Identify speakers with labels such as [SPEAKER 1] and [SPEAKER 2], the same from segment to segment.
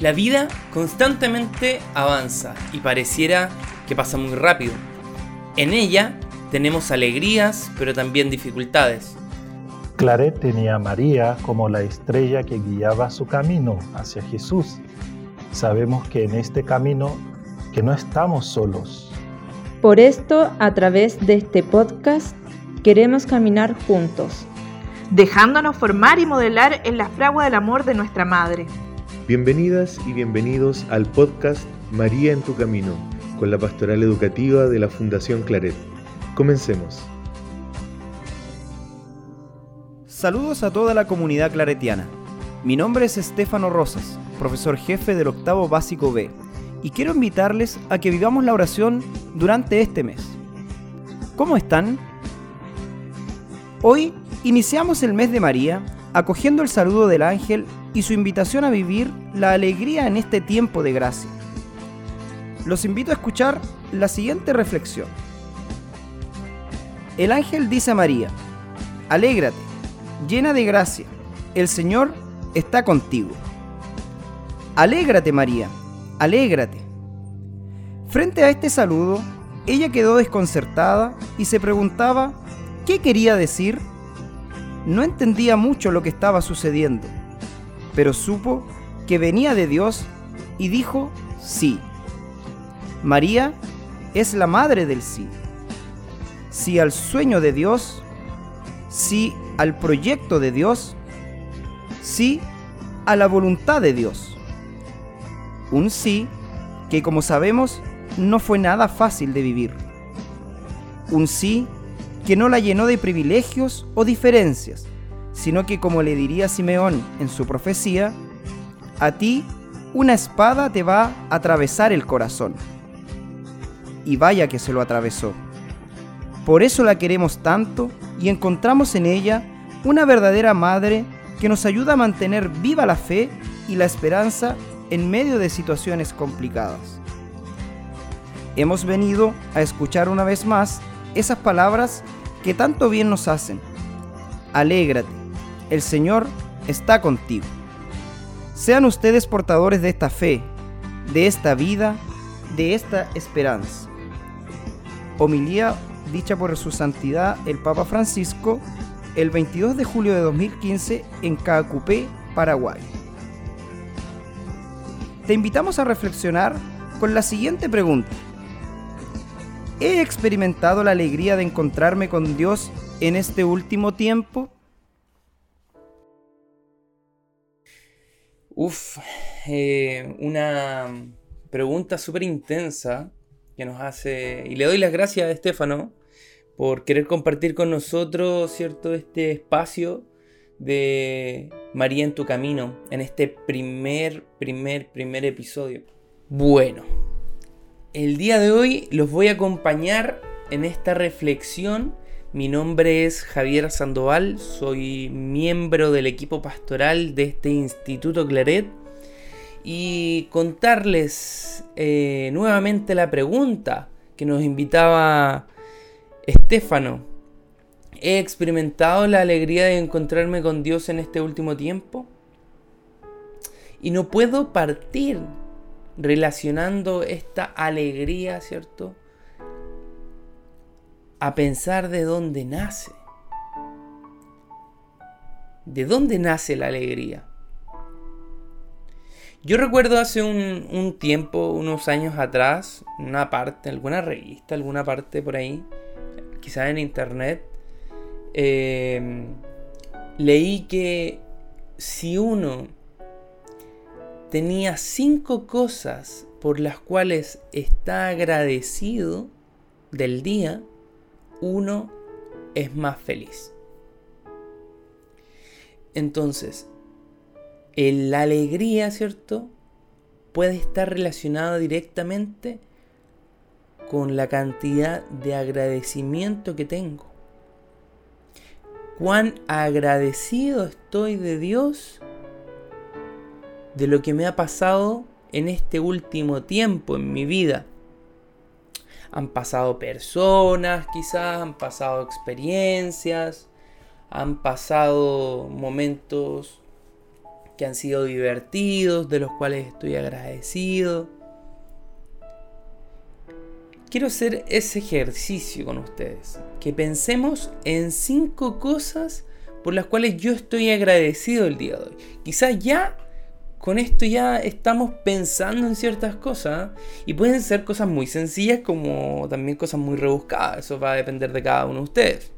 [SPEAKER 1] La vida constantemente avanza y pareciera que pasa muy rápido. En ella tenemos alegrías, pero también dificultades. Claret tenía a María como la estrella que guiaba su camino hacia Jesús.
[SPEAKER 2] Sabemos que en este camino que no estamos solos. Por esto, a través de este podcast, queremos caminar juntos,
[SPEAKER 3] dejándonos formar y modelar en la fragua del amor de nuestra Madre.
[SPEAKER 4] Bienvenidas y bienvenidos al podcast María en tu Camino, con la pastoral educativa de la Fundación Claret. Comencemos.
[SPEAKER 5] Saludos a toda la comunidad claretiana. Mi nombre es Estefano Rosas, profesor jefe del octavo básico B, y quiero invitarles a que vivamos la oración durante este mes. ¿Cómo están? Hoy iniciamos el mes de María acogiendo el saludo del ángel y su invitación a vivir la alegría en este tiempo de gracia. Los invito a escuchar la siguiente reflexión. El ángel dice a María, alégrate, llena de gracia, el Señor está contigo. Alégrate María, alégrate. Frente a este saludo, ella quedó desconcertada y se preguntaba, ¿qué quería decir? No entendía mucho lo que estaba sucediendo pero supo que venía de Dios y dijo sí. María es la madre del sí. Sí al sueño de Dios, sí al proyecto de Dios, sí a la voluntad de Dios. Un sí que como sabemos no fue nada fácil de vivir. Un sí que no la llenó de privilegios o diferencias, sino que como le diría Simeón en su profecía, a ti una espada te va a atravesar el corazón. Y vaya que se lo atravesó. Por eso la queremos tanto y encontramos en ella una verdadera madre que nos ayuda a mantener viva la fe y la esperanza en medio de situaciones complicadas. Hemos venido a escuchar una vez más esas palabras que tanto bien nos hacen. Alégrate, el Señor está contigo. Sean ustedes portadores de esta fe, de esta vida, de esta esperanza. Homilía dicha por su santidad el Papa Francisco el 22 de julio de 2015 en Cacupé, Paraguay. Te invitamos a reflexionar con la siguiente pregunta. ¿He experimentado la alegría de encontrarme con Dios en este último tiempo? Uf, eh, una pregunta súper intensa que nos hace... Y le doy las gracias a Estefano por querer compartir con nosotros, ¿cierto? Este espacio de María en tu camino, en este primer, primer, primer episodio. Bueno, el día de hoy los voy a acompañar en esta reflexión mi nombre es Javier Sandoval, soy miembro del equipo pastoral de este Instituto Claret y contarles eh, nuevamente la pregunta que nos invitaba Estefano. ¿He experimentado la alegría de encontrarme con Dios en este último tiempo? Y no puedo partir relacionando esta alegría, ¿cierto? a pensar de dónde nace. ¿De dónde nace la alegría? Yo recuerdo hace un, tiempo, unos años atrás, una parte, alguna revista, alguna parte por ahí, quizás en internet, em, leí que si uno tenía cinco cosas por las cuales está agradecido del día, uno es más feliz. Entonces, la alegría, ¿cierto? Puede estar relacionada directamente con la cantidad de agradecimiento que tengo. Cuán agradecido estoy de Dios de lo que me ha pasado en este último tiempo en mi vida han pasado personas, quizás han pasado experiencias, han pasado momentos que han sido divertidos, de los cuales estoy agradecido. Quiero hacer ese ejercicio con ustedes, que pensemos en cinco cosas por las cuales yo estoy agradecido el día de hoy. Quizás ya con esto ya estamos pensando en ciertas cosas y pueden ser cosas muy sencillas como también cosas muy rebuscadas, eso va a depender de cada uno de ustedes.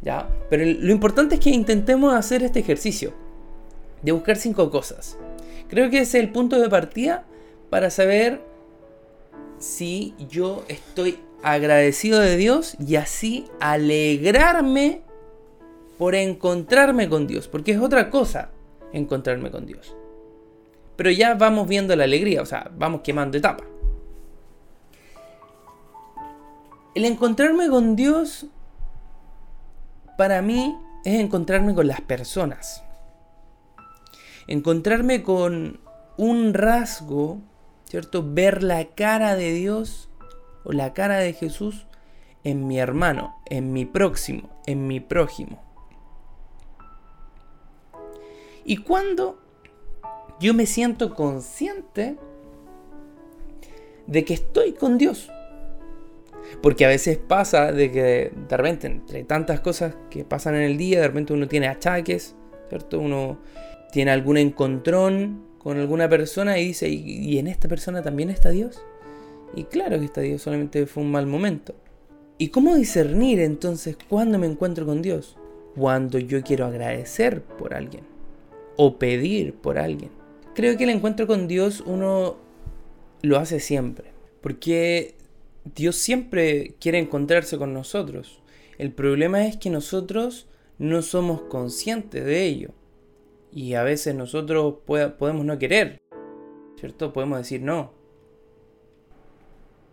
[SPEAKER 5] ¿ya? Pero lo importante es que intentemos hacer este ejercicio de buscar cinco cosas. Creo que ese es el punto de partida para saber si yo estoy agradecido de Dios y así alegrarme por encontrarme con Dios, porque es otra cosa encontrarme con Dios. Pero ya vamos viendo la alegría, o sea, vamos quemando etapa. El encontrarme con Dios, para mí, es encontrarme con las personas. Encontrarme con un rasgo, ¿cierto? Ver la cara de Dios o la cara de Jesús en mi hermano, en mi próximo, en mi prójimo. ¿Y Cuando yo me siento consciente de que estoy con Dios. Porque a veces pasa de que de repente, entre tantas cosas que pasan en el día, de repente uno tiene achaques, ¿cierto? Uno tiene algún encontrón con alguna persona y dice, ¿y, en esta persona también está Dios? Y claro que está Dios, solamente fue un mal momento. ¿Y cómo discernir entonces cuándo me encuentro con Dios? Cuando yo quiero agradecer por alguien o pedir por alguien Creo que el encuentro con Dios uno lo hace siempre, porque Dios siempre quiere encontrarse con nosotros. El problema es que nosotros no somos conscientes de ello. Y a veces nosotros podemos no querer, ¿cierto? Podemos decir no.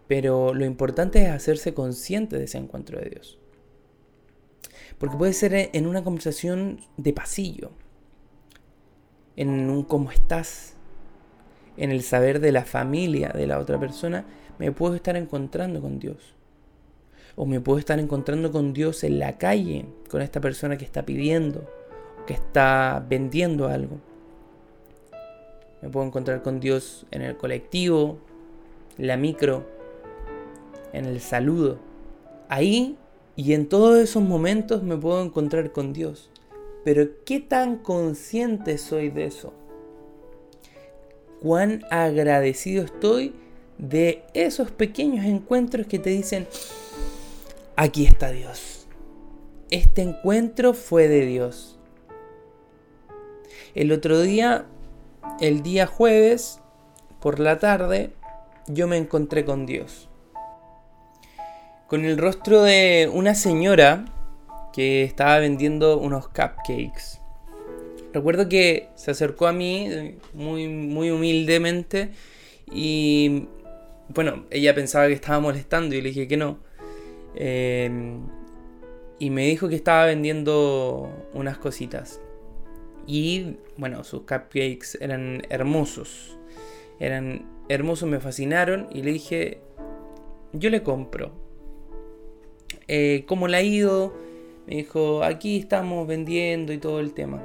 [SPEAKER 5] Pero lo importante es hacerse consciente de ese encuentro de Dios. Porque puede ser en una conversación de pasillo, en un cómo estás, en el saber de la familia de la otra persona, me puedo estar encontrando con Dios. O me puedo estar encontrando con Dios en la calle, con esta persona que está pidiendo, que está vendiendo algo. Me puedo encontrar con Dios en el colectivo, en la micro, en el saludo. Ahí y en todos esos momentos me puedo encontrar con Dios. Pero ¿qué tan consciente soy de eso? ¿Cuán agradecido estoy de esos pequeños encuentros que te dicen, aquí está Dios? Este encuentro fue de Dios. El otro día, el día jueves, por la tarde, yo me encontré con Dios. Con el rostro de una señora estaba vendiendo unos cupcakes. Recuerdo que se acercó a mí eh, muy, muy humildemente y bueno, ella pensaba que estaba molestando y le dije que no. Em, y me dijo que estaba vendiendo unas cositas. Y bueno, sus cupcakes eran hermosos. Eran hermosos, me fascinaron y le dije, yo le compro. Eh, ¿Cómo le ha ido? Me dijo, aquí estamos vendiendo y todo el tema.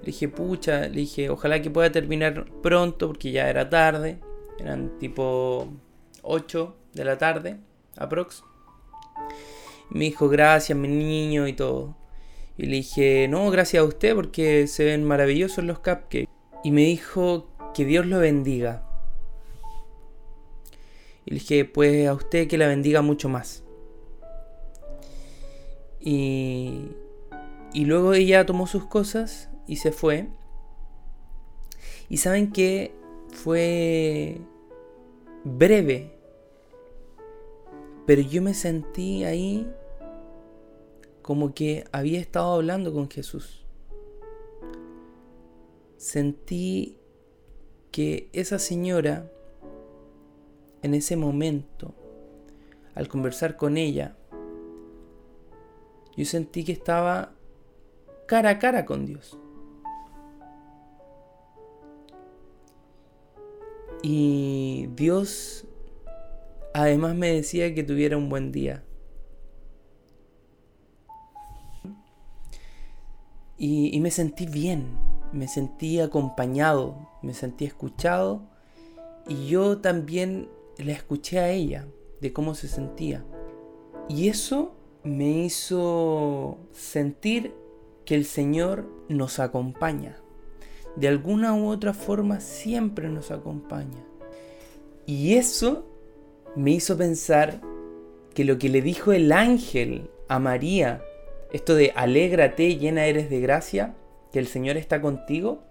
[SPEAKER 5] Le dije, pucha, le dije, ojalá que pueda terminar pronto porque ya era tarde. Eran tipo 8 de la tarde, aprox. Me dijo, gracias, mi niño y todo. Y le dije, no, gracias a usted porque se ven maravillosos los cupcakes. Y me dijo, que Dios lo bendiga. Y le dije, pues a usted que la bendiga mucho más. Y, y luego ella tomó sus cosas y se fue. Y saben que fue breve. Pero yo me sentí ahí como que había estado hablando con Jesús. Sentí que esa señora, en ese momento, al conversar con ella, yo sentí que estaba cara a cara con Dios. Y Dios además me decía que tuviera un buen día. Y, me sentí bien, me sentí acompañado, me sentí escuchado. Y yo también la escuché a ella, de cómo se sentía. Y eso me hizo sentir que el Señor nos acompaña. De alguna u otra forma siempre nos acompaña. Y eso me hizo pensar que lo que le dijo el ángel a María, esto de alégrate, llena eres de gracia, que el Señor está contigo,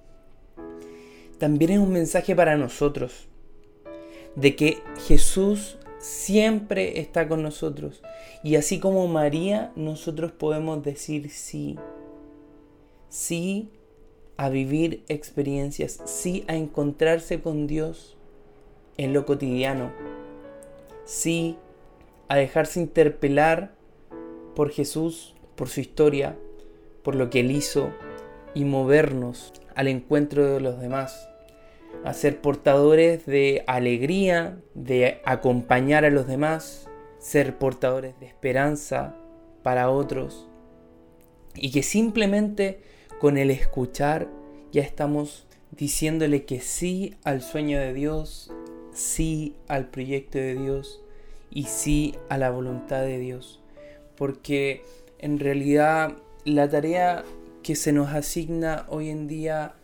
[SPEAKER 5] también es un mensaje para nosotros, de que Jesús siempre está con nosotros. Y así como María, nosotros podemos decir sí. Sí a vivir experiencias, sí a encontrarse con Dios en lo cotidiano, sí a dejarse interpelar por Jesús, por su historia, por lo que él hizo y movernos al encuentro de los demás a ser portadores de alegría, de acompañar a los demás, ser portadores de esperanza para otros. Y que simplemente con el escuchar ya estamos diciéndole que sí al sueño de Dios, sí al proyecto de Dios y sí a la voluntad de Dios. Porque en realidad la tarea que se nos asigna hoy en día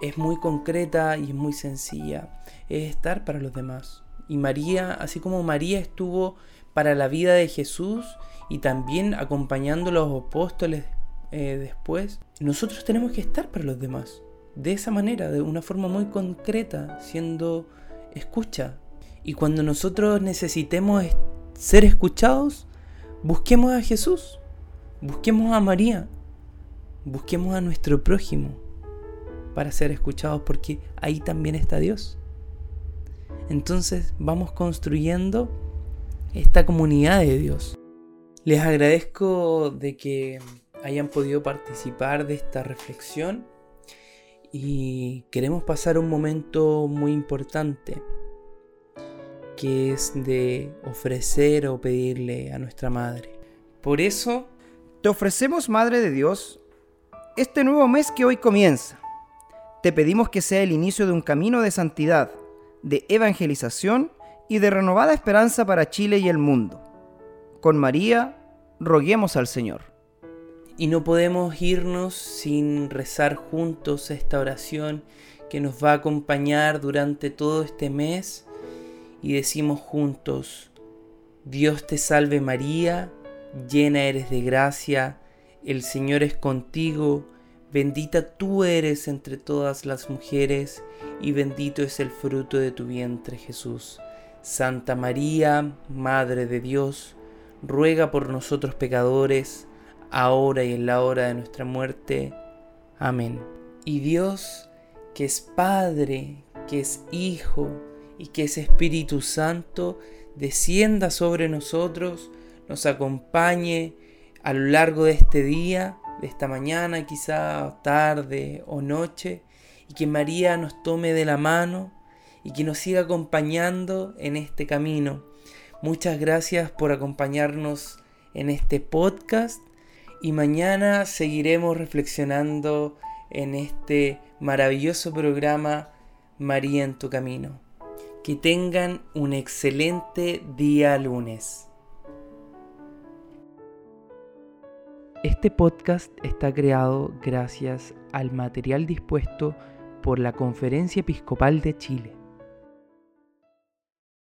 [SPEAKER 5] es muy concreta y es muy sencilla, es estar para los demás. Y María, así como María estuvo para la vida de Jesús y también acompañando a los apóstoles eh, después, nosotros tenemos que estar para los demás. De esa manera, de una forma muy concreta, siendo escucha. Y cuando nosotros necesitemos ser escuchados, busquemos a Jesús, busquemos a María, busquemos a nuestro prójimo para ser escuchados porque ahí también está Dios. Entonces vamos construyendo esta comunidad de Dios. Les agradezco de que hayan podido participar de esta reflexión y queremos pasar un momento muy importante que es de ofrecer o pedirle a nuestra Madre. Por eso, te ofrecemos, Madre de Dios, este nuevo mes que hoy comienza. Te pedimos que sea el inicio de un camino de santidad, de evangelización y de renovada esperanza para Chile y el mundo. Con María, roguemos al Señor. Y no podemos irnos sin rezar juntos esta oración
[SPEAKER 6] que nos va a acompañar durante todo este mes y decimos juntos, Dios te salve María, llena eres de gracia, el Señor es contigo, Bendita tú eres entre todas las mujeres, y bendito es el fruto de tu vientre Jesús. Santa María, Madre de Dios, ruega por nosotros pecadores, ahora y en la hora de nuestra muerte. Amén. Y Dios, que es Padre, que es Hijo y que es Espíritu Santo, descienda sobre nosotros, nos acompañe a lo largo de este día esta mañana, quizá tarde o noche, y que María nos tome de la mano y que nos siga acompañando en este camino. Muchas gracias por acompañarnos en este podcast y mañana seguiremos reflexionando en este maravilloso programa María en tu camino. Que tengan un excelente día lunes.
[SPEAKER 7] Este podcast está creado gracias al material dispuesto por la Conferencia Episcopal de Chile.